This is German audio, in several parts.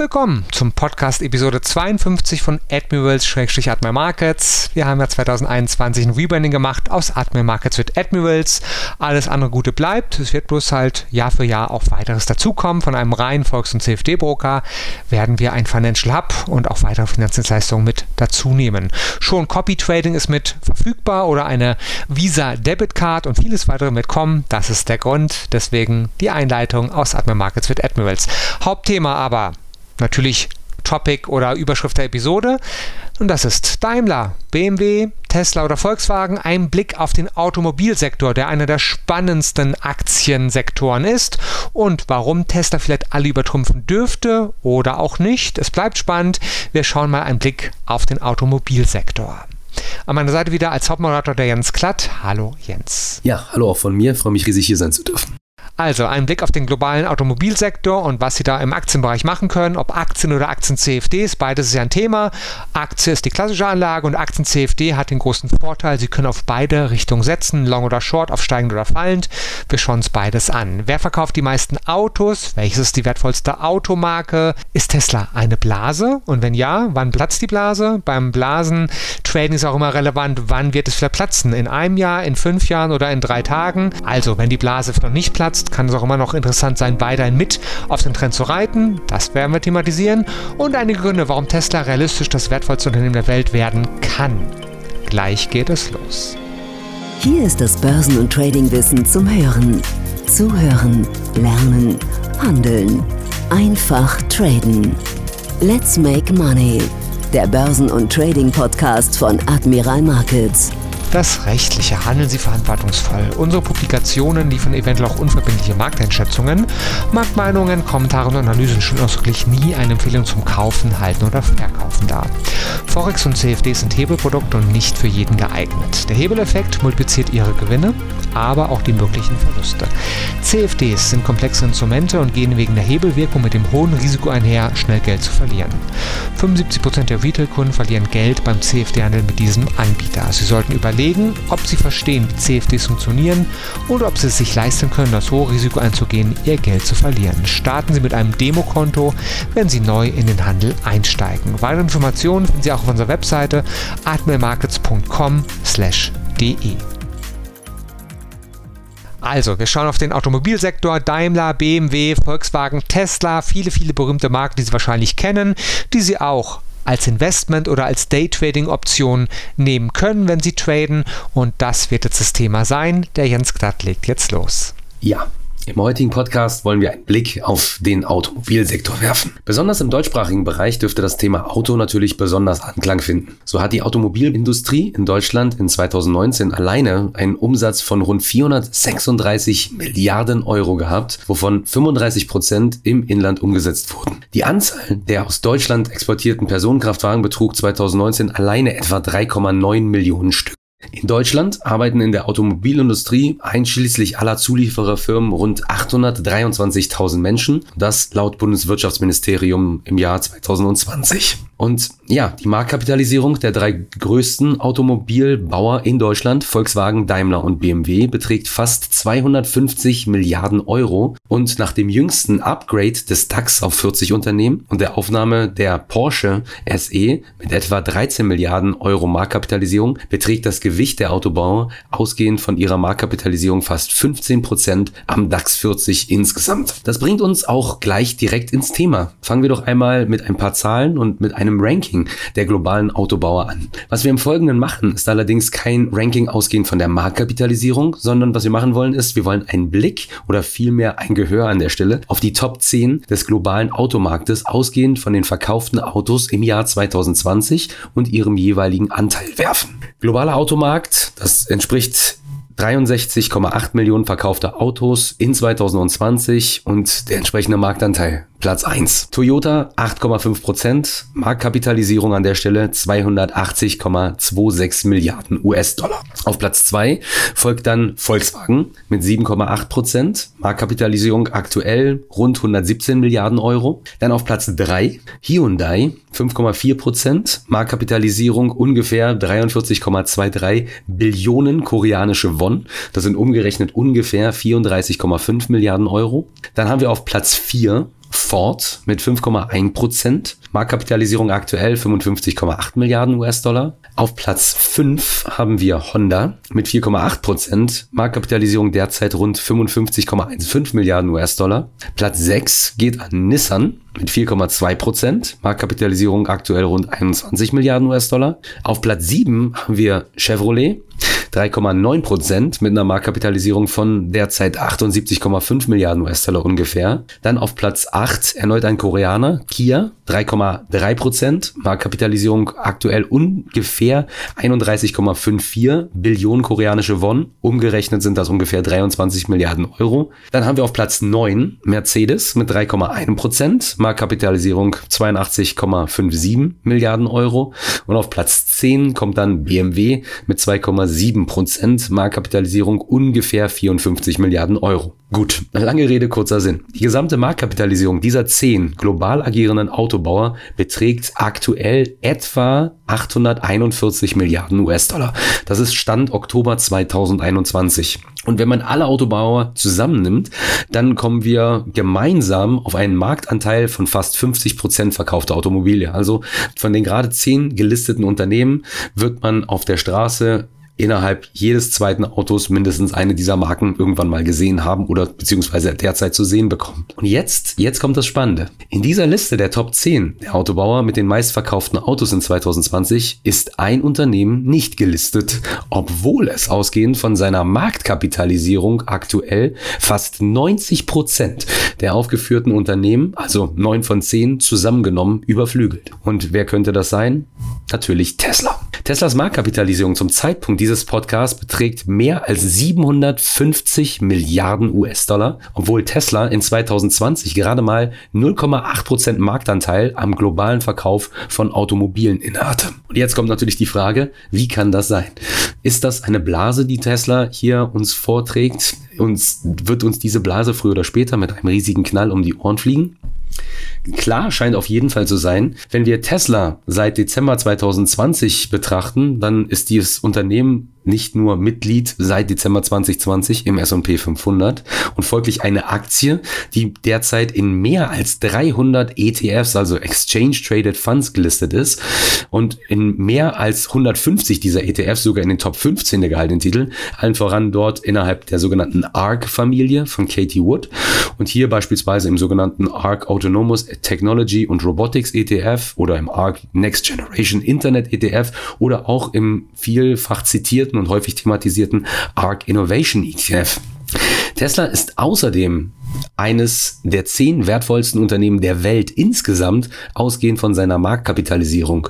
Willkommen zum Podcast Episode 52 von Admirals-Admiral Markets. Wir haben ja 2021 ein Rebranding gemacht. Aus Admiral Markets wird Admirals. Alles andere Gute bleibt. Es wird bloß halt Jahr für Jahr auch weiteres dazukommen. Von einem reinen Volks- und CFD-Broker werden wir ein Financial Hub und auch weitere Finanzdienstleistungen mit dazu nehmen. Schon Copy Trading ist mit verfügbar oder eine Visa Debit Card und vieles weitere mitkommen. Das ist der Grund. Deswegen die Einleitung aus Admiral Markets wird Admirals. Hauptthema aber natürlich Topic oder Überschrift der Episode. Und das ist Daimler, BMW, Tesla oder Volkswagen. Ein Blick auf den Automobilsektor, der einer der spannendsten Aktiensektoren ist. Und warum Tesla vielleicht alle übertrumpfen dürfte oder auch nicht. Es bleibt spannend. Wir schauen mal einen Blick auf den Automobilsektor. An meiner Seite wieder als Hauptmoderator der Jens Klatt. Hallo Jens. Ja, hallo auch von mir. Ich freue mich riesig hier sein zu dürfen. Also ein Blick auf den globalen Automobilsektor und was Sie da im Aktienbereich machen können, ob Aktien oder Aktien-CFDs, beides ist ja ein Thema. Aktie ist die klassische Anlage und Aktien-CFD hat den großen Vorteil, Sie können auf beide Richtungen setzen, long oder short, auf steigend oder fallend. Wir schauen uns beides an. Wer verkauft die meisten Autos? Welches ist die wertvollste Automarke? Ist Tesla eine Blase? Und wenn ja, wann platzt die Blase? Beim Blasen-Trading ist auch immer relevant, wann wird es vielleicht platzen? In einem Jahr, in fünf Jahren oder in drei Tagen? Also, wenn die Blase noch nicht platzt, kann es auch immer noch interessant sein, weiterhin mit auf den Trend zu reiten. Das werden wir thematisieren. Und einige Gründe, warum Tesla realistisch das wertvollste Unternehmen der Welt werden kann. Gleich geht es los. Hier ist das Börsen- und Tradingwissen zum Hören. Zuhören, lernen, handeln. Einfach traden. Let's make money. Der Börsen- und Trading-Podcast von Admiral Markets. Das Rechtliche. Handeln Sie verantwortungsvoll. Unsere Publikationen liefern eventuell auch unverbindliche Markteinschätzungen. Marktmeinungen, Kommentare und Analysen stellen ausdrücklich nie eine Empfehlung zum Kaufen, Halten oder Verkaufen dar. Forex und CFD sind Hebelprodukte und nicht für jeden geeignet. Der Hebeleffekt multipliziert Ihre Gewinne, aber auch die möglichen Verluste. CFDs sind komplexe Instrumente und gehen wegen der Hebelwirkung mit dem hohen Risiko einher, schnell Geld zu verlieren. 75% der Retail-Kunden verlieren Geld beim CFD-Handel mit diesem Anbieter. Sie sollten überlegen, überlegen, ob sie verstehen, wie CFDs funktionieren und ob sie es sich leisten können, das hohe Risiko einzugehen, ihr Geld zu verlieren. Starten Sie mit einem Demokonto, wenn Sie neu in den Handel einsteigen. Weitere Informationen finden Sie auch auf unserer Webseite atmelmarkets.com/de. Also, wir schauen auf den Automobilsektor. Daimler, BMW, Volkswagen, Tesla, viele, viele berühmte Marken, die Sie wahrscheinlich kennen, die Sie auch als Investment oder als Daytrading-Option nehmen können, wenn Sie traden. Und das wird jetzt das Thema sein. Der Jens Glatt legt jetzt los. Ja, im heutigen Podcast wollen wir einen Blick auf den Automobilsektor werfen. Besonders im deutschsprachigen Bereich dürfte das Thema Auto natürlich besonders Anklang finden. So hat die Automobilindustrie in Deutschland in 2019 alleine einen Umsatz von rund 436 Milliarden Euro gehabt, wovon 35 Prozent im Inland umgesetzt wurden. Die Anzahl der aus Deutschland exportierten Personenkraftwagen betrug 2019 alleine etwa 3,9 Millionen Stück. In Deutschland arbeiten in der Automobilindustrie einschließlich aller Zuliefererfirmen rund 823.000 Menschen, das laut Bundeswirtschaftsministerium im Jahr 2020. Und ja, die Marktkapitalisierung der drei größten Automobilbauer in Deutschland, Volkswagen, Daimler und BMW, beträgt fast 250 Milliarden Euro. Und nach dem jüngsten Upgrade des DAX auf 40 Unternehmen und der Aufnahme der Porsche SE mit etwa 13 Milliarden Euro Marktkapitalisierung beträgt das Gewicht der Autobauer ausgehend von ihrer Marktkapitalisierung fast 15 Prozent am DAX 40 insgesamt. Das bringt uns auch gleich direkt ins Thema. Fangen wir doch einmal mit ein paar Zahlen und mit einem einem Ranking der globalen Autobauer an. Was wir im Folgenden machen, ist allerdings kein Ranking ausgehend von der Marktkapitalisierung, sondern was wir machen wollen, ist, wir wollen einen Blick oder vielmehr ein Gehör an der Stelle auf die Top 10 des globalen Automarktes ausgehend von den verkauften Autos im Jahr 2020 und ihrem jeweiligen Anteil werfen. Globaler Automarkt, das entspricht 63,8 Millionen verkaufte Autos in 2020 und der entsprechende Marktanteil Platz 1. Toyota 8,5 Prozent, Marktkapitalisierung an der Stelle 280,26 Milliarden US-Dollar. Auf Platz 2 folgt dann Volkswagen mit 7,8 Prozent, Marktkapitalisierung aktuell rund 117 Milliarden Euro. Dann auf Platz 3 Hyundai 5,4 Prozent, Marktkapitalisierung ungefähr 43,23 Billionen koreanische Won. Das sind umgerechnet ungefähr 34,5 Milliarden Euro. Dann haben wir auf Platz 4 Ford mit 5,1 Prozent. Marktkapitalisierung aktuell 55,8 Milliarden US-Dollar. Auf Platz 5 haben wir Honda mit 4,8 Prozent. Marktkapitalisierung derzeit rund 55,15 Milliarden US-Dollar. Platz 6 geht an Nissan mit 4,2 Prozent. Marktkapitalisierung aktuell rund 21 Milliarden US-Dollar. Auf Platz 7 haben wir Chevrolet 3,9 Prozent mit einer Marktkapitalisierung von derzeit 78,5 Milliarden US-Dollar ungefähr. Dann auf Platz 8 erneut ein Koreaner, Kia, 3,3 Prozent, Marktkapitalisierung aktuell ungefähr 31,54 Billionen koreanische Won. Umgerechnet sind das ungefähr 23 Milliarden Euro. Dann haben wir auf Platz 9 Mercedes mit 3,1 Prozent, Marktkapitalisierung 82,57 Milliarden Euro. Und auf Platz 10 kommt dann BMW mit 2,7 7 Marktkapitalisierung ungefähr 54 Milliarden Euro. Gut, lange Rede, kurzer Sinn. Die gesamte Marktkapitalisierung dieser zehn global agierenden Autobauer beträgt aktuell etwa 841 Milliarden US-Dollar. Das ist Stand Oktober 2021. Und wenn man alle Autobauer zusammennimmt, dann kommen wir gemeinsam auf einen Marktanteil von fast 50 Prozent verkaufter Automobile. Also von den gerade zehn gelisteten Unternehmen wird man auf der Straße innerhalb jedes zweiten Autos mindestens eine dieser Marken irgendwann mal gesehen haben oder beziehungsweise derzeit zu sehen bekommen. Und jetzt, jetzt kommt das Spannende. In dieser Liste der Top 10 der Autobauer mit den meistverkauften Autos in 2020 ist ein Unternehmen nicht gelistet, obwohl es ausgehend von seiner Marktkapitalisierung aktuell fast 90 Prozent der aufgeführten Unternehmen, also 9 von 10 zusammengenommen, überflügelt. Und wer könnte das sein? Natürlich Tesla. Teslas Marktkapitalisierung zum Zeitpunkt dieses Podcasts beträgt mehr als 750 Milliarden US-Dollar, obwohl Tesla in 2020 gerade mal 0,8 Prozent Marktanteil am globalen Verkauf von Automobilen innehatte. Und jetzt kommt natürlich die Frage, wie kann das sein? Ist das eine Blase, die Tesla hier uns vorträgt? Uns, wird uns diese Blase früher oder später mit einem riesigen Knall um die Ohren fliegen? Klar scheint auf jeden Fall zu sein, wenn wir Tesla seit Dezember 2020 betrachten, dann ist dieses Unternehmen nicht nur Mitglied seit Dezember 2020 im S&P 500 und folglich eine Aktie, die derzeit in mehr als 300 ETFs, also Exchange Traded Funds gelistet ist und in mehr als 150 dieser ETFs sogar in den Top 15 der gehaltenen Titel, allen voran dort innerhalb der sogenannten ARC-Familie von Katie Wood und hier beispielsweise im sogenannten ARC Autonomous Technology und Robotics ETF oder im ARC Next Generation Internet ETF oder auch im vielfach zitierten und häufig thematisierten ARC Innovation ETF. Tesla ist außerdem eines der zehn wertvollsten Unternehmen der Welt insgesamt, ausgehend von seiner Marktkapitalisierung.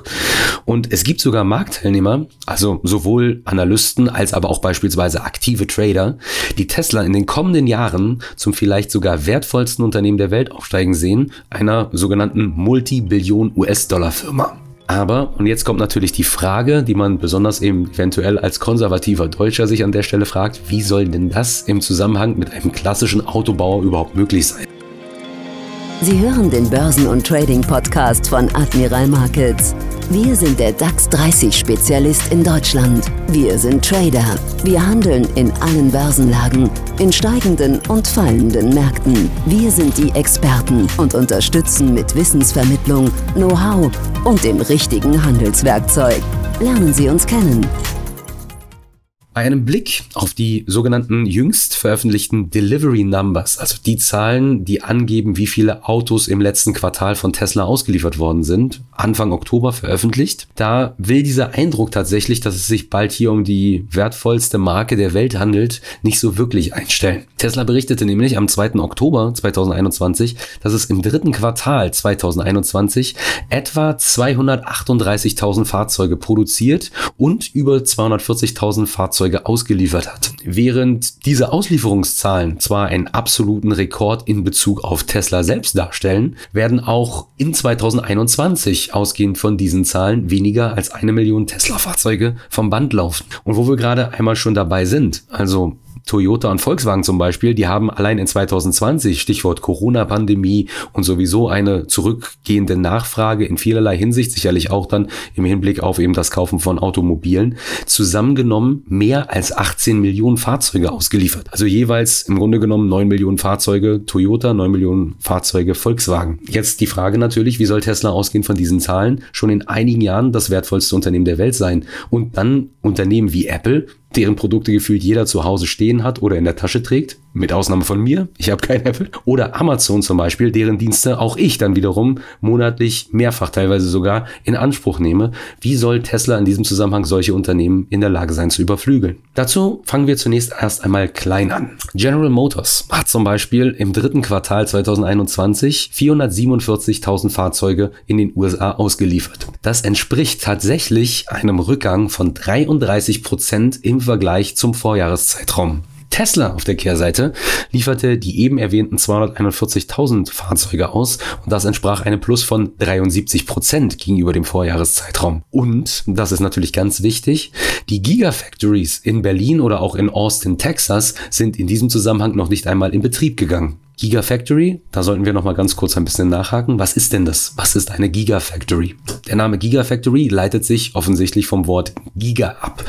Und es gibt sogar Marktteilnehmer, also sowohl Analysten als aber auch beispielsweise aktive Trader, die Tesla in den kommenden Jahren zum vielleicht sogar wertvollsten Unternehmen der Welt aufsteigen sehen, einer sogenannten Multibillion US-Dollar-Firma. Aber, und jetzt kommt natürlich die Frage, die man besonders eben eventuell als konservativer Deutscher sich an der Stelle fragt, wie soll denn das im Zusammenhang mit einem klassischen Autobauer überhaupt möglich sein? Sie hören den Börsen- und Trading-Podcast von Admiral Markets. Wir sind der DAX 30 Spezialist in Deutschland. Wir sind Trader. Wir handeln in allen Börsenlagen, in steigenden und fallenden Märkten. Wir sind die Experten und unterstützen mit Wissensvermittlung, Know-how und dem richtigen Handelswerkzeug. Lernen Sie uns kennen. Bei einem Blick auf die sogenannten jüngst veröffentlichten Delivery Numbers, also die Zahlen, die angeben, wie viele Autos im letzten Quartal von Tesla ausgeliefert worden sind, Anfang Oktober veröffentlicht, da will dieser Eindruck tatsächlich, dass es sich bald hier um die wertvollste Marke der Welt handelt, nicht so wirklich einstellen. Tesla berichtete nämlich am 2. Oktober 2021, dass es im dritten Quartal 2021 etwa 238.000 Fahrzeuge produziert und über 240.000 Fahrzeuge Fahrzeuge ausgeliefert hat. Während diese Auslieferungszahlen zwar einen absoluten Rekord in Bezug auf Tesla selbst darstellen, werden auch in 2021 ausgehend von diesen Zahlen weniger als eine Million Tesla-Fahrzeuge vom Band laufen. Und wo wir gerade einmal schon dabei sind, also Toyota und Volkswagen zum Beispiel, die haben allein in 2020, Stichwort Corona-Pandemie und sowieso eine zurückgehende Nachfrage in vielerlei Hinsicht, sicherlich auch dann im Hinblick auf eben das Kaufen von Automobilen, zusammengenommen mehr als 18 Millionen Fahrzeuge ausgeliefert. Also jeweils im Grunde genommen 9 Millionen Fahrzeuge Toyota, 9 Millionen Fahrzeuge Volkswagen. Jetzt die Frage natürlich, wie soll Tesla ausgehend von diesen Zahlen schon in einigen Jahren das wertvollste Unternehmen der Welt sein? Und dann Unternehmen wie Apple, deren Produkte gefühlt jeder zu Hause stehen hat oder in der Tasche trägt, mit Ausnahme von mir, ich habe kein Apple, oder Amazon zum Beispiel, deren Dienste auch ich dann wiederum monatlich mehrfach teilweise sogar in Anspruch nehme. Wie soll Tesla in diesem Zusammenhang solche Unternehmen in der Lage sein zu überflügeln? Dazu fangen wir zunächst erst einmal klein an. General Motors hat zum Beispiel im dritten Quartal 2021 447.000 Fahrzeuge in den USA ausgeliefert. Das entspricht tatsächlich einem Rückgang von 33 Prozent im Vergleich zum Vorjahreszeitraum. Tesla auf der Kehrseite lieferte die eben erwähnten 241.000 Fahrzeuge aus und das entsprach einem Plus von 73 Prozent gegenüber dem Vorjahreszeitraum. Und, das ist natürlich ganz wichtig, die Gigafactories in Berlin oder auch in Austin, Texas sind in diesem Zusammenhang noch nicht einmal in Betrieb gegangen. Gigafactory, da sollten wir noch mal ganz kurz ein bisschen nachhaken. Was ist denn das? Was ist eine Gigafactory? Der Name Gigafactory leitet sich offensichtlich vom Wort Giga ab.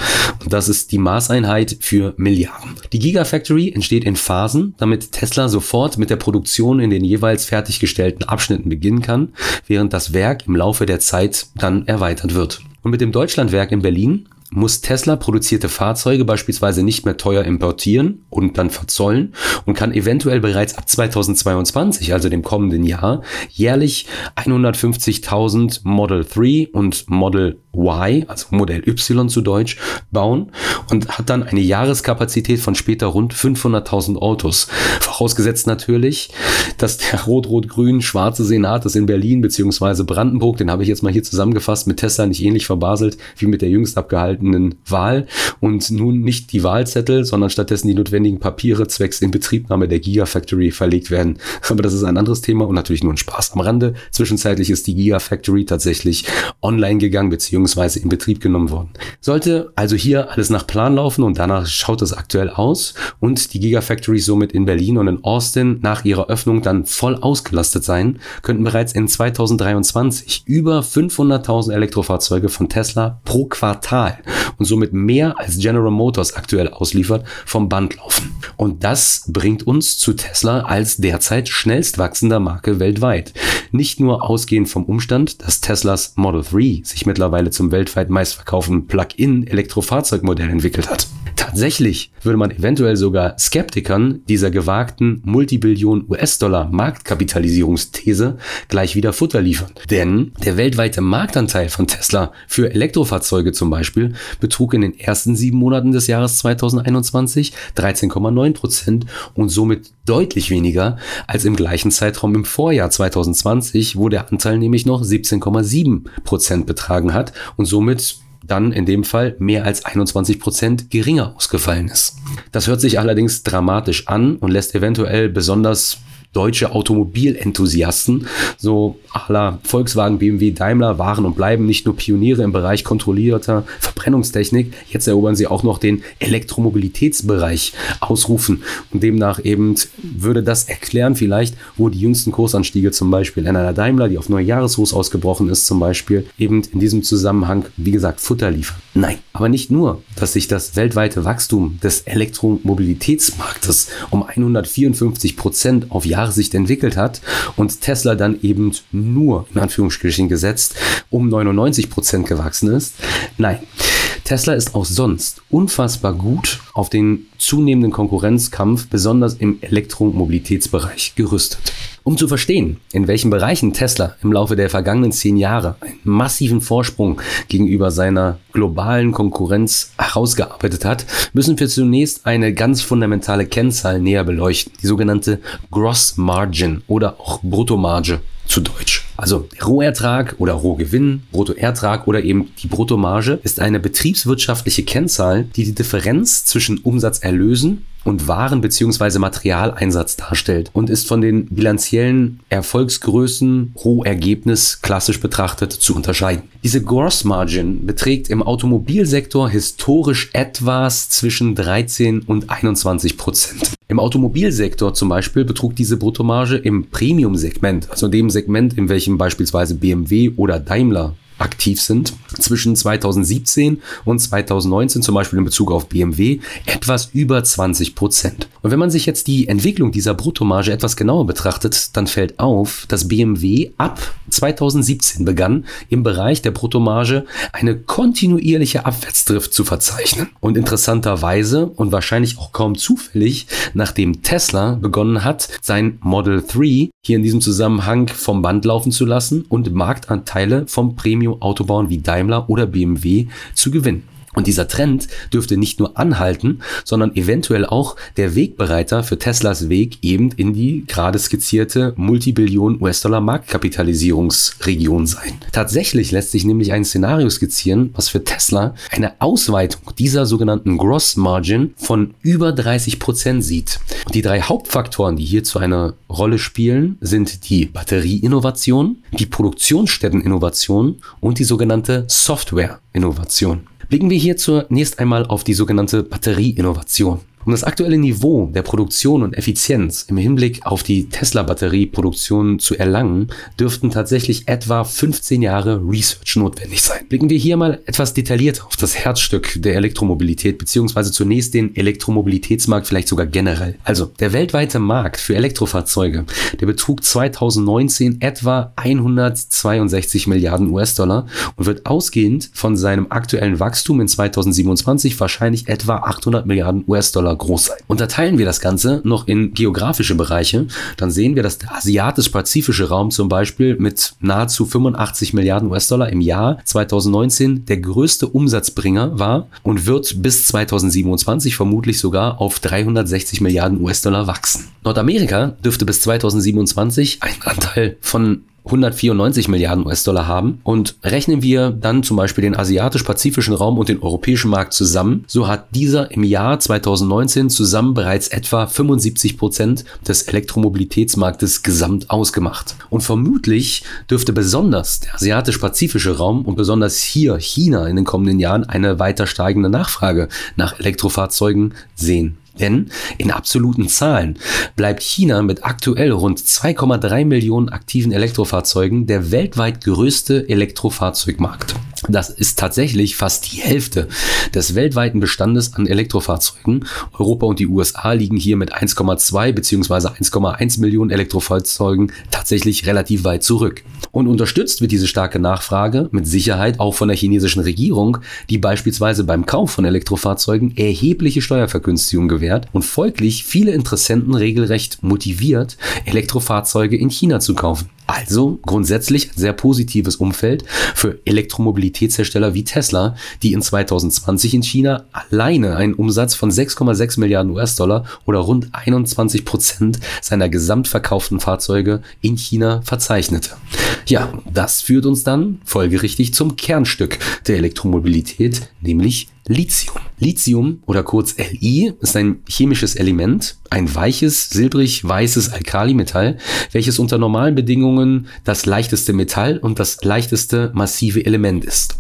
Das ist die Maßeinheit für Milliarden. Die Gigafactory entsteht in Phasen, damit Tesla sofort mit der Produktion in den jeweils fertiggestellten Abschnitten beginnen kann, während das Werk im Laufe der Zeit dann erweitert wird. Und mit dem Deutschlandwerk in Berlin muss Tesla produzierte Fahrzeuge beispielsweise nicht mehr teuer importieren und dann verzollen und kann eventuell bereits ab 2022, also dem kommenden Jahr, jährlich 150.000 Model 3 und Model Y, also Modell Y zu Deutsch, bauen und hat dann eine Jahreskapazität von später rund 500.000 Autos. Vorausgesetzt natürlich, dass der rot-rot-grün-schwarze Senat das in Berlin beziehungsweise Brandenburg, den habe ich jetzt mal hier zusammengefasst, mit Tesla nicht ähnlich verbaselt wie mit der jüngst abgehaltenen Wahl und nun nicht die Wahlzettel, sondern stattdessen die notwendigen Papiere zwecks Inbetriebnahme der Gigafactory verlegt werden. Aber das ist ein anderes Thema und natürlich nur ein Spaß am Rande. Zwischenzeitlich ist die Gigafactory tatsächlich online gegangen beziehungsweise in Betrieb genommen worden. Sollte also hier alles nach Plan laufen und danach schaut es aktuell aus und die Gigafactory somit in Berlin und in Austin nach ihrer Öffnung dann voll ausgelastet sein, könnten bereits in 2023 über 500.000 Elektrofahrzeuge von Tesla pro Quartal und somit mehr als General Motors aktuell ausliefert vom Band laufen. Und das bringt uns zu Tesla als derzeit schnellst wachsender Marke weltweit. Nicht nur ausgehend vom Umstand, dass Teslas Model 3 sich mittlerweile zum weltweit meistverkauften Plug-in Elektrofahrzeugmodell entwickelt hat. Tatsächlich würde man eventuell sogar Skeptikern dieser gewagten Multibillion US-Dollar Marktkapitalisierungsthese gleich wieder Futter liefern. Denn der weltweite Marktanteil von Tesla für Elektrofahrzeuge zum Beispiel betrug in den ersten sieben Monaten des Jahres 2021 13,9 Prozent und somit deutlich weniger als im gleichen Zeitraum im Vorjahr 2020, wo der Anteil nämlich noch 17,7 Prozent betragen hat und somit dann in dem Fall mehr als 21 Prozent geringer ausgefallen ist. Das hört sich allerdings dramatisch an und lässt eventuell besonders deutsche Automobilenthusiasten, so à la Volkswagen, BMW, Daimler waren und bleiben nicht nur Pioniere im Bereich kontrollierter Verbrennungstechnik, jetzt erobern sie auch noch den Elektromobilitätsbereich ausrufen. Und demnach eben würde das erklären vielleicht, wo die jüngsten Kursanstiege zum Beispiel in einer Daimler, die auf Neujahreshochs ausgebrochen ist zum Beispiel, eben in diesem Zusammenhang, wie gesagt, Futter liefern. Nein, aber nicht nur, dass sich das weltweite Wachstum des Elektromobilitätsmarktes um 154 Prozent auf Jahressicht entwickelt hat und Tesla dann eben nur, in Anführungsstrichen gesetzt, um 99 Prozent gewachsen ist. Nein, Tesla ist auch sonst unfassbar gut auf den zunehmenden Konkurrenzkampf, besonders im Elektromobilitätsbereich, gerüstet. Um zu verstehen, in welchen Bereichen Tesla im Laufe der vergangenen zehn Jahre einen massiven Vorsprung gegenüber seiner globalen Konkurrenz herausgearbeitet hat, müssen wir zunächst eine ganz fundamentale Kennzahl näher beleuchten, die sogenannte Gross Margin oder auch Bruttomarge zu Deutsch. Also Rohertrag oder Rohgewinn, Bruttoertrag oder eben die Bruttomarge ist eine betriebswirtschaftliche Kennzahl, die die Differenz zwischen Umsatzerlösen und Waren- bzw. Materialeinsatz darstellt und ist von den bilanziellen Erfolgsgrößen pro Ergebnis klassisch betrachtet zu unterscheiden. Diese Gross Margin beträgt im Automobilsektor historisch etwas zwischen 13 und 21 Prozent. Im Automobilsektor zum Beispiel betrug diese Bruttomarge im Premium-Segment, also dem Segment, in welchem beispielsweise BMW oder Daimler aktiv sind, zwischen 2017 und 2019, zum Beispiel in Bezug auf BMW, etwas über 20 Prozent. Und wenn man sich jetzt die Entwicklung dieser Bruttomarge etwas genauer betrachtet, dann fällt auf, dass BMW ab 2017 begann, im Bereich der Bruttomarge eine kontinuierliche Abwärtsdrift zu verzeichnen. Und interessanterweise und wahrscheinlich auch kaum zufällig, nachdem Tesla begonnen hat, sein Model 3 hier in diesem Zusammenhang vom Band laufen zu lassen und Marktanteile vom Premium Autobauern wie Daimler oder BMW zu gewinnen. Und dieser Trend dürfte nicht nur anhalten, sondern eventuell auch der Wegbereiter für Teslas Weg eben in die gerade skizzierte Multibillion US-Dollar Marktkapitalisierungsregion sein. Tatsächlich lässt sich nämlich ein Szenario skizzieren, was für Tesla eine Ausweitung dieser sogenannten Gross Margin von über 30 Prozent sieht. Und die drei Hauptfaktoren, die hierzu eine Rolle spielen, sind die Batterieinnovation, die Produktionsstätteninnovation und die sogenannte Software-Innovation. Blicken wir hier zunächst einmal auf die sogenannte Batterieinnovation. Um das aktuelle Niveau der Produktion und Effizienz im Hinblick auf die Tesla-Batterieproduktion zu erlangen, dürften tatsächlich etwa 15 Jahre Research notwendig sein. Blicken wir hier mal etwas detailliert auf das Herzstück der Elektromobilität, beziehungsweise zunächst den Elektromobilitätsmarkt vielleicht sogar generell. Also der weltweite Markt für Elektrofahrzeuge, der betrug 2019 etwa 162 Milliarden US-Dollar und wird ausgehend von seinem aktuellen Wachstum in 2027 wahrscheinlich etwa 800 Milliarden US-Dollar Dollar groß sein. Unterteilen wir das Ganze noch in geografische Bereiche, dann sehen wir, dass der asiatisch-pazifische Raum zum Beispiel mit nahezu 85 Milliarden US-Dollar im Jahr 2019 der größte Umsatzbringer war und wird bis 2027 vermutlich sogar auf 360 Milliarden US-Dollar wachsen. Nordamerika dürfte bis 2027 einen Anteil von 194 Milliarden US-Dollar haben und rechnen wir dann zum Beispiel den asiatisch-pazifischen Raum und den europäischen Markt zusammen, so hat dieser im Jahr 2019 zusammen bereits etwa 75 Prozent des Elektromobilitätsmarktes gesamt ausgemacht. Und vermutlich dürfte besonders der asiatisch-pazifische Raum und besonders hier China in den kommenden Jahren eine weiter steigende Nachfrage nach Elektrofahrzeugen sehen. Denn in absoluten Zahlen bleibt China mit aktuell rund 2,3 Millionen aktiven Elektrofahrzeugen der weltweit größte Elektrofahrzeugmarkt. Das ist tatsächlich fast die Hälfte des weltweiten Bestandes an Elektrofahrzeugen. Europa und die USA liegen hier mit 1,2 bzw. 1,1 Millionen Elektrofahrzeugen tatsächlich relativ weit zurück. Und unterstützt wird diese starke Nachfrage mit Sicherheit auch von der chinesischen Regierung, die beispielsweise beim Kauf von Elektrofahrzeugen erhebliche Steuervergünstigungen gewährt und folglich viele Interessenten regelrecht motiviert, Elektrofahrzeuge in China zu kaufen. Also grundsätzlich ein sehr positives Umfeld für Elektromobilitätshersteller wie Tesla, die in 2020 in China alleine einen Umsatz von 6,6 Milliarden US-Dollar oder rund 21 Prozent seiner gesamtverkauften Fahrzeuge in China verzeichnete. Ja, das führt uns dann folgerichtig zum Kernstück der Elektromobilität, nämlich Lithium. Lithium oder kurz Li ist ein chemisches Element, ein weiches, silbrig-weißes Alkalimetall, welches unter normalen Bedingungen das leichteste Metall und das leichteste massive Element ist.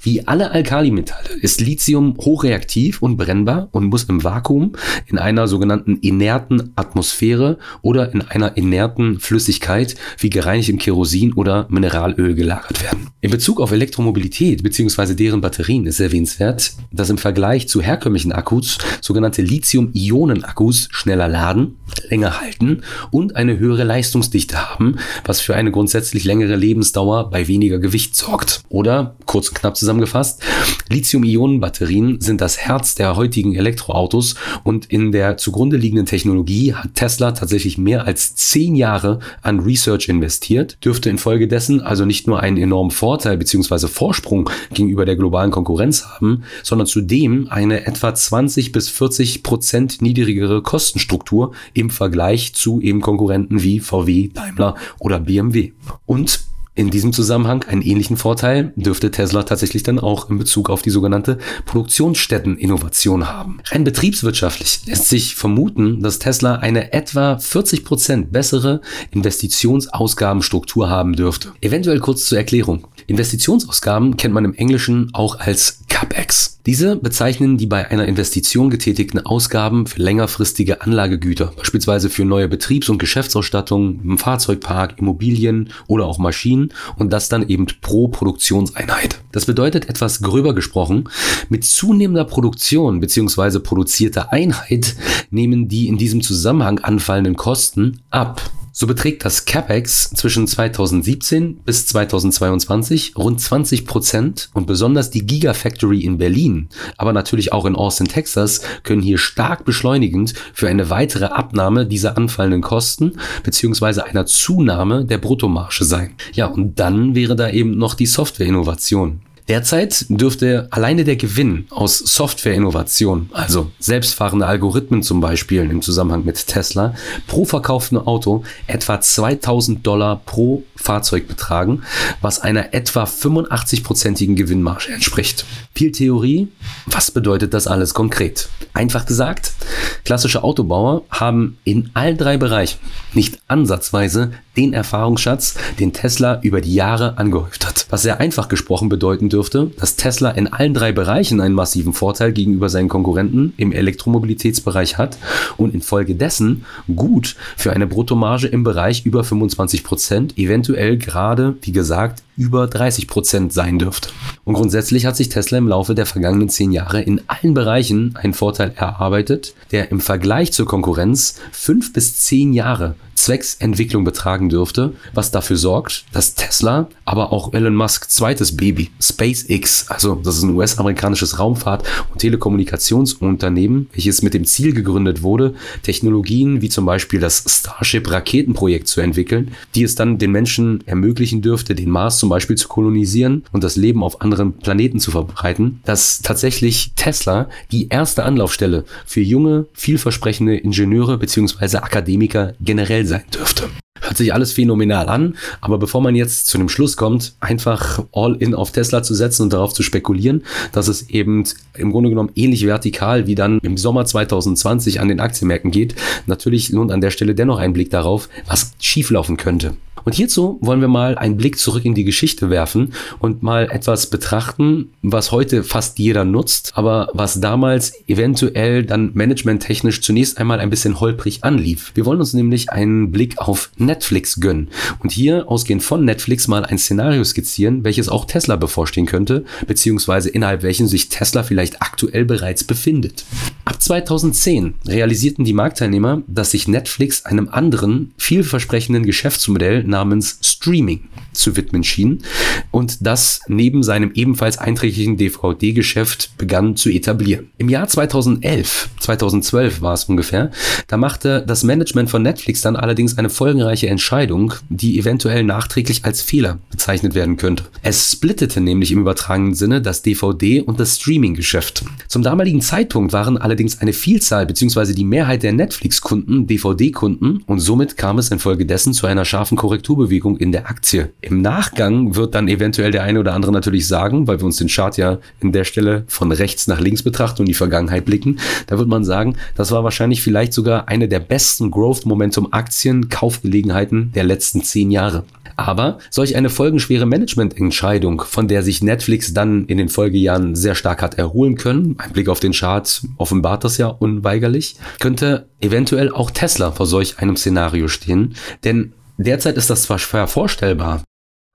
Wie alle Alkalimetalle ist Lithium hochreaktiv und brennbar und muss im Vakuum in einer sogenannten inerten Atmosphäre oder in einer inerten Flüssigkeit wie gereinigtem Kerosin oder Mineralöl gelagert werden. In Bezug auf Elektromobilität bzw. deren Batterien ist erwähnenswert, dass im Vergleich zu herkömmlichen Akkus sogenannte Lithium-Ionen-Akkus schneller laden, länger halten und eine höhere Leistungsdichte haben, was für eine grundsätzlich längere Lebensdauer bei weniger Gewicht sorgt. Oder kurz und knapp zusammengefasst, Lithium-Ionen-Batterien sind das Herz der heutigen Elektroautos und in der zugrunde liegenden Technologie hat Tesla tatsächlich mehr als zehn Jahre an Research investiert, dürfte infolgedessen also nicht nur einen enormen Vorteil bzw. Vorsprung gegenüber der globalen Konkurrenz haben, sondern zudem eine etwa 20 bis 40 Prozent niedrigere Kostenstruktur im Vergleich zu eben Konkurrenten wie VW, Daimler oder BMW. Und in diesem Zusammenhang einen ähnlichen Vorteil dürfte Tesla tatsächlich dann auch in Bezug auf die sogenannte Produktionsstätteninnovation haben. Rein betriebswirtschaftlich lässt sich vermuten, dass Tesla eine etwa 40 Prozent bessere Investitionsausgabenstruktur haben dürfte. Eventuell kurz zur Erklärung. Investitionsausgaben kennt man im Englischen auch als CapEx. Diese bezeichnen die bei einer Investition getätigten Ausgaben für längerfristige Anlagegüter, beispielsweise für neue Betriebs- und Geschäftsausstattung im Fahrzeugpark, Immobilien oder auch Maschinen und das dann eben pro Produktionseinheit. Das bedeutet etwas gröber gesprochen, mit zunehmender Produktion bzw. produzierter Einheit nehmen die in diesem Zusammenhang anfallenden Kosten ab. So beträgt das CapEx zwischen 2017 bis 2022 rund 20 Prozent und besonders die Gigafactory in Berlin, aber natürlich auch in Austin, Texas, können hier stark beschleunigend für eine weitere Abnahme dieser anfallenden Kosten beziehungsweise einer Zunahme der Bruttomarge sein. Ja, und dann wäre da eben noch die Softwareinnovation. Derzeit dürfte alleine der Gewinn aus Softwareinnovation, also selbstfahrende Algorithmen zum Beispiel im Zusammenhang mit Tesla, pro verkauften Auto etwa 2000 Dollar pro Fahrzeug betragen, was einer etwa 85-prozentigen Gewinnmarge entspricht. Viel Theorie, was bedeutet das alles konkret? Einfach gesagt, klassische Autobauer haben in allen drei Bereichen nicht ansatzweise den Erfahrungsschatz, den Tesla über die Jahre angehäuft hat. Was sehr einfach gesprochen bedeuten dürfte, dass Tesla in allen drei Bereichen einen massiven Vorteil gegenüber seinen Konkurrenten im Elektromobilitätsbereich hat und infolgedessen gut für eine Bruttomarge im Bereich über 25 Prozent, eventuell gerade, wie gesagt, über 30 Prozent sein dürfte. Und grundsätzlich hat sich Tesla im Laufe der vergangenen zehn Jahre in allen Bereichen einen Vorteil erarbeitet, der im Vergleich zur Konkurrenz fünf bis zehn Jahre zwecks Entwicklung betragen dürfte, was dafür sorgt, dass Tesla, aber auch Elon Musk zweites Baby, SpaceX, also das ist ein US-amerikanisches Raumfahrt- und Telekommunikationsunternehmen, welches mit dem Ziel gegründet wurde, Technologien wie zum Beispiel das Starship-Raketenprojekt zu entwickeln, die es dann den Menschen ermöglichen dürfte, den Mars zum Beispiel zu kolonisieren und das Leben auf anderen Planeten zu verbreiten, dass tatsächlich Tesla die erste Anlaufstelle für junge, vielversprechende Ingenieure bzw. Akademiker generell sein dürfte. Hört sich alles phänomenal an, aber bevor man jetzt zu dem Schluss kommt, einfach all in auf Tesla zu setzen und darauf zu spekulieren, dass es eben im Grunde genommen ähnlich vertikal wie dann im Sommer 2020 an den Aktienmärkten geht, natürlich lohnt an der Stelle dennoch ein Blick darauf, was schieflaufen könnte. Und hierzu wollen wir mal einen Blick zurück in die Geschichte werfen und mal etwas betrachten, was heute fast jeder nutzt, aber was damals eventuell dann managementtechnisch zunächst einmal ein bisschen holprig anlief. Wir wollen uns nämlich einen Blick auf Netflix gönnen und hier ausgehend von Netflix mal ein Szenario skizzieren, welches auch Tesla bevorstehen könnte, beziehungsweise innerhalb welchen sich Tesla vielleicht aktuell bereits befindet. Ab 2010 realisierten die Marktteilnehmer, dass sich Netflix einem anderen, vielversprechenden Geschäftsmodell namens Streaming zu widmen schien und das neben seinem ebenfalls einträglichen DVD-Geschäft begann zu etablieren. Im Jahr 2011, 2012 war es ungefähr, da machte das Management von Netflix dann allerdings eine folgenreiche Entscheidung, die eventuell nachträglich als Fehler bezeichnet werden könnte. Es splittete nämlich im übertragenen Sinne das DVD- und das Streaming-Geschäft. Zum damaligen Zeitpunkt waren allerdings eine Vielzahl bzw. die Mehrheit der Netflix-Kunden DVD-Kunden und somit kam es infolgedessen zu einer scharfen Korrekturbewegung in der Aktie. Im Nachgang wird dann eventuell der eine oder andere natürlich sagen, weil wir uns den Chart ja in der Stelle von rechts nach links betrachten und die Vergangenheit blicken, da wird man sagen, das war wahrscheinlich vielleicht sogar eine der besten Growth Momentum Aktien Kaufgelegenheiten der letzten zehn Jahre. Aber solch eine folgenschwere Managemententscheidung, von der sich Netflix dann in den Folgejahren sehr stark hat erholen können, ein Blick auf den Chart offenbart das ja unweigerlich, könnte eventuell auch Tesla vor solch einem Szenario stehen. Denn derzeit ist das zwar schwer vorstellbar,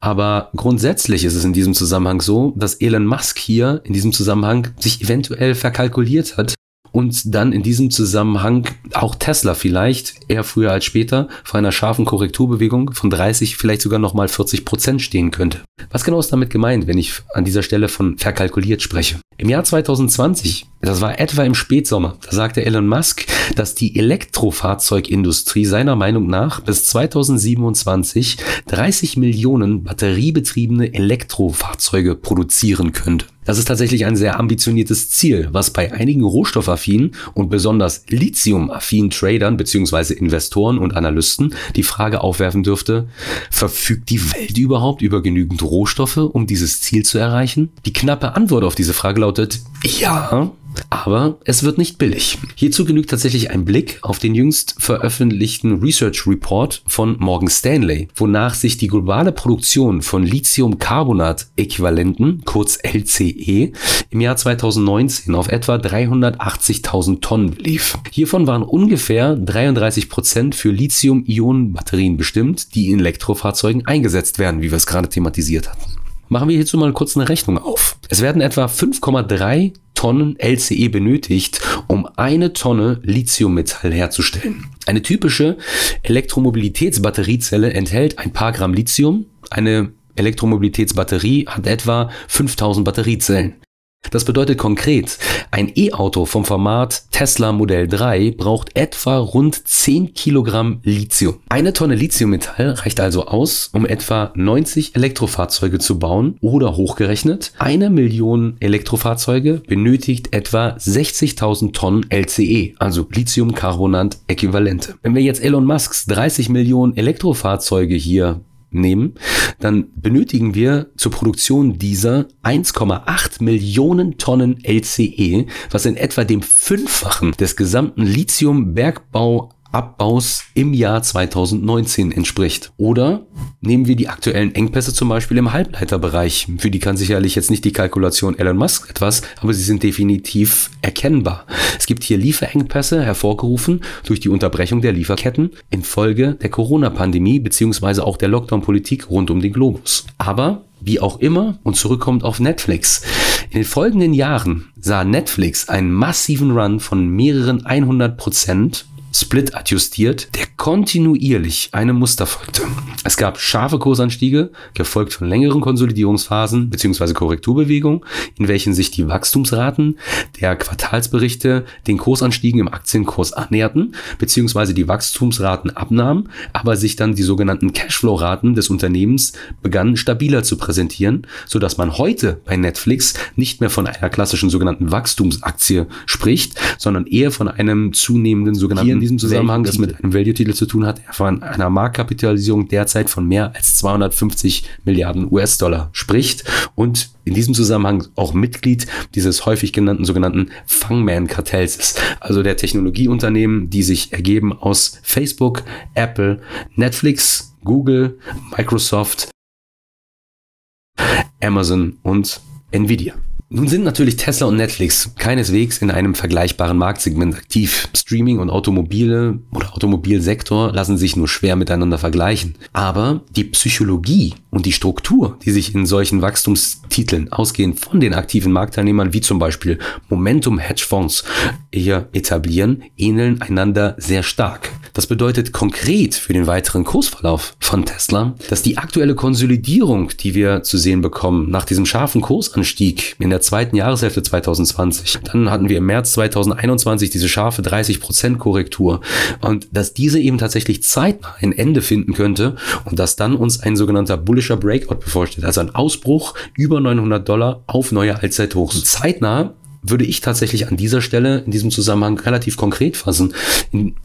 aber grundsätzlich ist es in diesem Zusammenhang so, dass Elon Musk hier in diesem Zusammenhang sich eventuell verkalkuliert hat und dann in diesem Zusammenhang auch Tesla vielleicht eher früher als später vor einer scharfen Korrekturbewegung von 30, vielleicht sogar nochmal 40 Prozent stehen könnte. Was genau ist damit gemeint, wenn ich an dieser Stelle von verkalkuliert spreche? Im Jahr 2020, das war etwa im Spätsommer, da sagte Elon Musk, dass die Elektrofahrzeugindustrie seiner Meinung nach bis 2027 30 Millionen batteriebetriebene Elektrofahrzeuge produzieren könnte. Das ist tatsächlich ein sehr ambitioniertes Ziel, was bei einigen rohstoffaffinen und besonders lithiumaffinen Tradern bzw. Investoren und Analysten die Frage aufwerfen dürfte, verfügt die Welt überhaupt über genügend Rohstoffe, um dieses Ziel zu erreichen? Die knappe Antwort auf diese Frage lautet ja, aber es wird nicht billig. Hierzu genügt tatsächlich ein Blick auf den jüngst veröffentlichten Research Report von Morgan Stanley, wonach sich die globale Produktion von Lithiumcarbonat-Äquivalenten, kurz LCE, im Jahr 2019 auf etwa 380.000 Tonnen belief. Hiervon waren ungefähr 33 Prozent für Lithium-Ionen-Batterien bestimmt, die in Elektrofahrzeugen eingesetzt werden, wie wir es gerade thematisiert hatten. Machen wir hierzu mal kurz eine Rechnung auf. Es werden etwa 5,3 Tonnen LCE benötigt, um eine Tonne Lithiummetall herzustellen. Eine typische Elektromobilitätsbatteriezelle enthält ein paar Gramm Lithium. Eine Elektromobilitätsbatterie hat etwa 5000 Batteriezellen. Das bedeutet konkret, ein E-Auto vom Format Tesla Modell 3 braucht etwa rund 10 Kilogramm Lithium. Eine Tonne Lithiummetall reicht also aus, um etwa 90 Elektrofahrzeuge zu bauen oder hochgerechnet, eine Million Elektrofahrzeuge benötigt etwa 60.000 Tonnen LCE, also Lithiumcarbonat-Äquivalente. Wenn wir jetzt Elon Musks 30 Millionen Elektrofahrzeuge hier nehmen, dann benötigen wir zur Produktion dieser 1,8 Millionen Tonnen LCE, was in etwa dem Fünffachen des gesamten Lithium-Bergbau Abbaus im Jahr 2019 entspricht. Oder nehmen wir die aktuellen Engpässe zum Beispiel im Halbleiterbereich. Für die kann sicherlich jetzt nicht die Kalkulation Elon Musk etwas, aber sie sind definitiv erkennbar. Es gibt hier Lieferengpässe hervorgerufen durch die Unterbrechung der Lieferketten infolge der Corona-Pandemie beziehungsweise auch der Lockdown-Politik rund um den Globus. Aber wie auch immer und zurückkommt auf Netflix. In den folgenden Jahren sah Netflix einen massiven Run von mehreren 100 Prozent Split adjustiert, der kontinuierlich einem Muster folgte. Es gab scharfe Kursanstiege, gefolgt von längeren Konsolidierungsphasen bzw. Korrekturbewegungen, in welchen sich die Wachstumsraten der Quartalsberichte den Kursanstiegen im Aktienkurs annäherten bzw. die Wachstumsraten abnahmen, aber sich dann die sogenannten Cashflow-Raten des Unternehmens begannen stabiler zu präsentieren, so dass man heute bei Netflix nicht mehr von einer klassischen sogenannten Wachstumsaktie spricht, sondern eher von einem zunehmenden sogenannten diesem Zusammenhang es mit einem Value-Titel zu tun hat, er von einer Marktkapitalisierung derzeit von mehr als 250 Milliarden US-Dollar spricht und in diesem Zusammenhang auch Mitglied dieses häufig genannten sogenannten Fangman-Kartells ist. Also der Technologieunternehmen, die sich ergeben aus Facebook, Apple, Netflix, Google, Microsoft, Amazon und Nvidia. Nun sind natürlich Tesla und Netflix keineswegs in einem vergleichbaren Marktsegment aktiv. Streaming und Automobile oder Automobilsektor lassen sich nur schwer miteinander vergleichen. Aber die Psychologie und die Struktur, die sich in solchen Wachstumstiteln ausgehend von den aktiven Marktteilnehmern wie zum Beispiel Momentum Hedgefonds hier etablieren, ähneln einander sehr stark. Das bedeutet konkret für den weiteren Kursverlauf von Tesla, dass die aktuelle Konsolidierung, die wir zu sehen bekommen, nach diesem scharfen Kursanstieg in der zweiten Jahreshälfte 2020, dann hatten wir im März 2021 diese scharfe 30% Korrektur und dass diese eben tatsächlich zeitnah ein Ende finden könnte und dass dann uns ein sogenannter bullischer Breakout bevorsteht, also ein Ausbruch über 900 Dollar auf neue Allzeithochs. Zeitnah würde ich tatsächlich an dieser Stelle in diesem Zusammenhang relativ konkret fassen.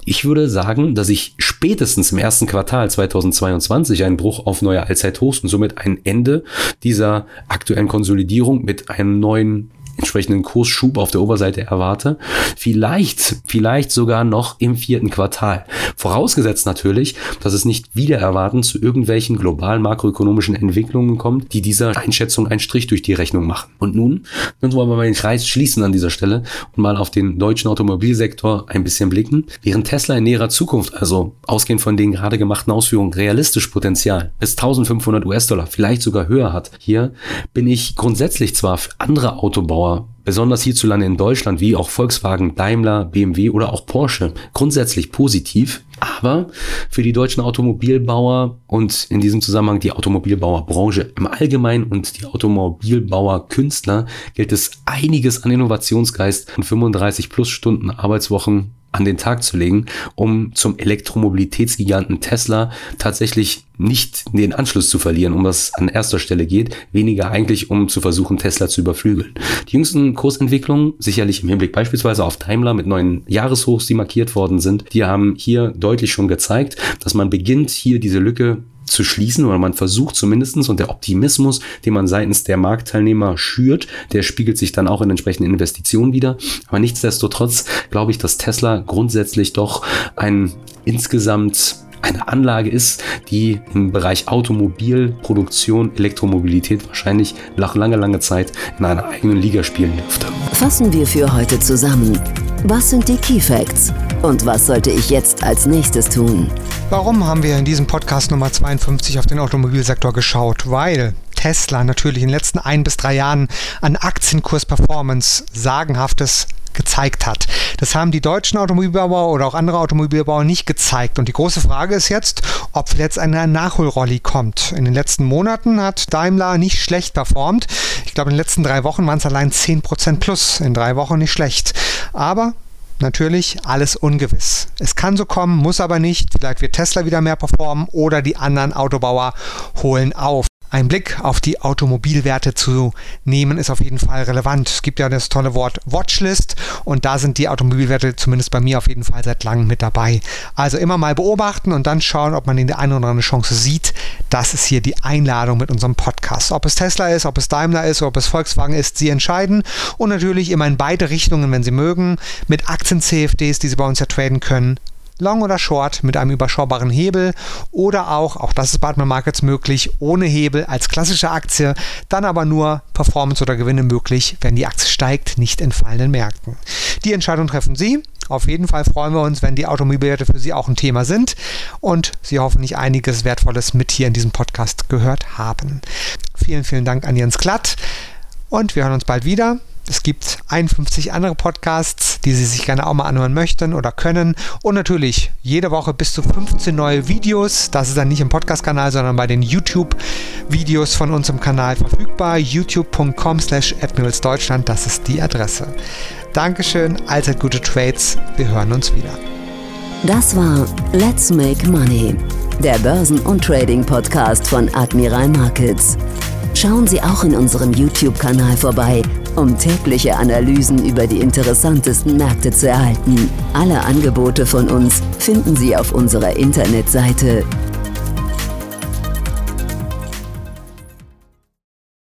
Ich würde sagen, dass ich spätestens im ersten Quartal 2022 einen Bruch auf neue Allzeithochs und somit ein Ende dieser aktuellen Konsolidierung mit einem neuen entsprechenden Kursschub auf der Oberseite erwarte. Vielleicht, vielleicht sogar noch im vierten Quartal. Vorausgesetzt natürlich, dass es nicht wieder erwarten zu irgendwelchen globalen makroökonomischen Entwicklungen kommt, die dieser Einschätzung einen Strich durch die Rechnung machen. Und nun, nun wollen wir mal den Kreis schließen an dieser Stelle und mal auf den deutschen Automobilsektor ein bisschen blicken. Während Tesla in näherer Zukunft, also ausgehend von den gerade gemachten Ausführungen, realistisch Potenzial bis 1500 US-Dollar, vielleicht sogar höher hat, hier bin ich grundsätzlich zwar für andere Autobauer Autobauer, besonders hierzulande in Deutschland, wie auch Volkswagen, Daimler, BMW oder auch Porsche, grundsätzlich positiv. Aber für die deutschen Automobilbauer und in diesem Zusammenhang die Automobilbauerbranche im Allgemeinen und die Automobilbauerkünstler gilt es einiges an Innovationsgeist und 35 plus Stunden Arbeitswochen an den Tag zu legen, um zum Elektromobilitätsgiganten Tesla tatsächlich nicht den Anschluss zu verlieren, um was an erster Stelle geht, weniger eigentlich, um zu versuchen, Tesla zu überflügeln. Die jüngsten Kursentwicklungen, sicherlich im Hinblick beispielsweise auf Daimler mit neuen Jahreshochs, die markiert worden sind, die haben hier deutlich schon gezeigt, dass man beginnt, hier diese Lücke zu schließen oder man versucht zumindestens und der Optimismus, den man seitens der Marktteilnehmer schürt, der spiegelt sich dann auch in entsprechenden Investitionen wieder. Aber nichtsdestotrotz glaube ich, dass Tesla grundsätzlich doch ein insgesamt eine Anlage ist, die im Bereich Automobilproduktion, Elektromobilität wahrscheinlich nach langer, langer Zeit in einer eigenen Liga spielen dürfte. Fassen wir für heute zusammen. Was sind die Key Facts? Und was sollte ich jetzt als nächstes tun? Warum haben wir in diesem Podcast Nummer 52 auf den Automobilsektor geschaut? Weil Tesla natürlich in den letzten ein bis drei Jahren an Aktienkurs-Performance sagenhaftes gezeigt hat. Das haben die deutschen Automobilbauer oder auch andere Automobilbauer nicht gezeigt. Und die große Frage ist jetzt, ob jetzt eine Nachholrolli kommt. In den letzten Monaten hat Daimler nicht schlecht performt. Ich glaube, in den letzten drei Wochen waren es allein 10% plus. In drei Wochen nicht schlecht. Aber natürlich alles ungewiss. Es kann so kommen, muss aber nicht. Vielleicht wird Tesla wieder mehr performen oder die anderen Autobauer holen auf. Ein Blick auf die Automobilwerte zu nehmen ist auf jeden Fall relevant. Es gibt ja das tolle Wort Watchlist und da sind die Automobilwerte zumindest bei mir auf jeden Fall seit langem mit dabei. Also immer mal beobachten und dann schauen, ob man in der einen oder anderen Chance sieht. Das ist hier die Einladung mit unserem Podcast. Ob es Tesla ist, ob es Daimler ist, ob es Volkswagen ist, Sie entscheiden. Und natürlich immer in beide Richtungen, wenn Sie mögen, mit Aktien-CFDs, die Sie bei uns ja traden können Long oder Short mit einem überschaubaren Hebel oder auch, auch das ist bei Admiral Markets möglich, ohne Hebel als klassische Aktie, dann aber nur Performance oder Gewinne möglich, wenn die Aktie steigt, nicht in fallenden Märkten. Die Entscheidung treffen Sie. Auf jeden Fall freuen wir uns, wenn die Automobilwerte für Sie auch ein Thema sind und Sie hoffentlich einiges Wertvolles mit hier in diesem Podcast gehört haben. Vielen, vielen Dank an Jens Klatt und wir hören uns bald wieder. Es gibt 51 andere Podcasts, die Sie sich gerne auch mal anhören möchten oder können. Und natürlich jede Woche bis zu 15 neue Videos. Das ist dann nicht im Podcast-Kanal, sondern bei den YouTube-Videos von unserem Kanal verfügbar. youtube.com slash admiralsdeutschland, das ist die Adresse. Dankeschön, allzeit gute Trades. Wir hören uns wieder. Das war Let's Make Money, der Börsen- und Trading-Podcast von Admiral Markets. Schauen Sie auch in unserem YouTube-Kanal vorbei um tägliche Analysen über die interessantesten Märkte zu erhalten. Alle Angebote von uns finden Sie auf unserer Internetseite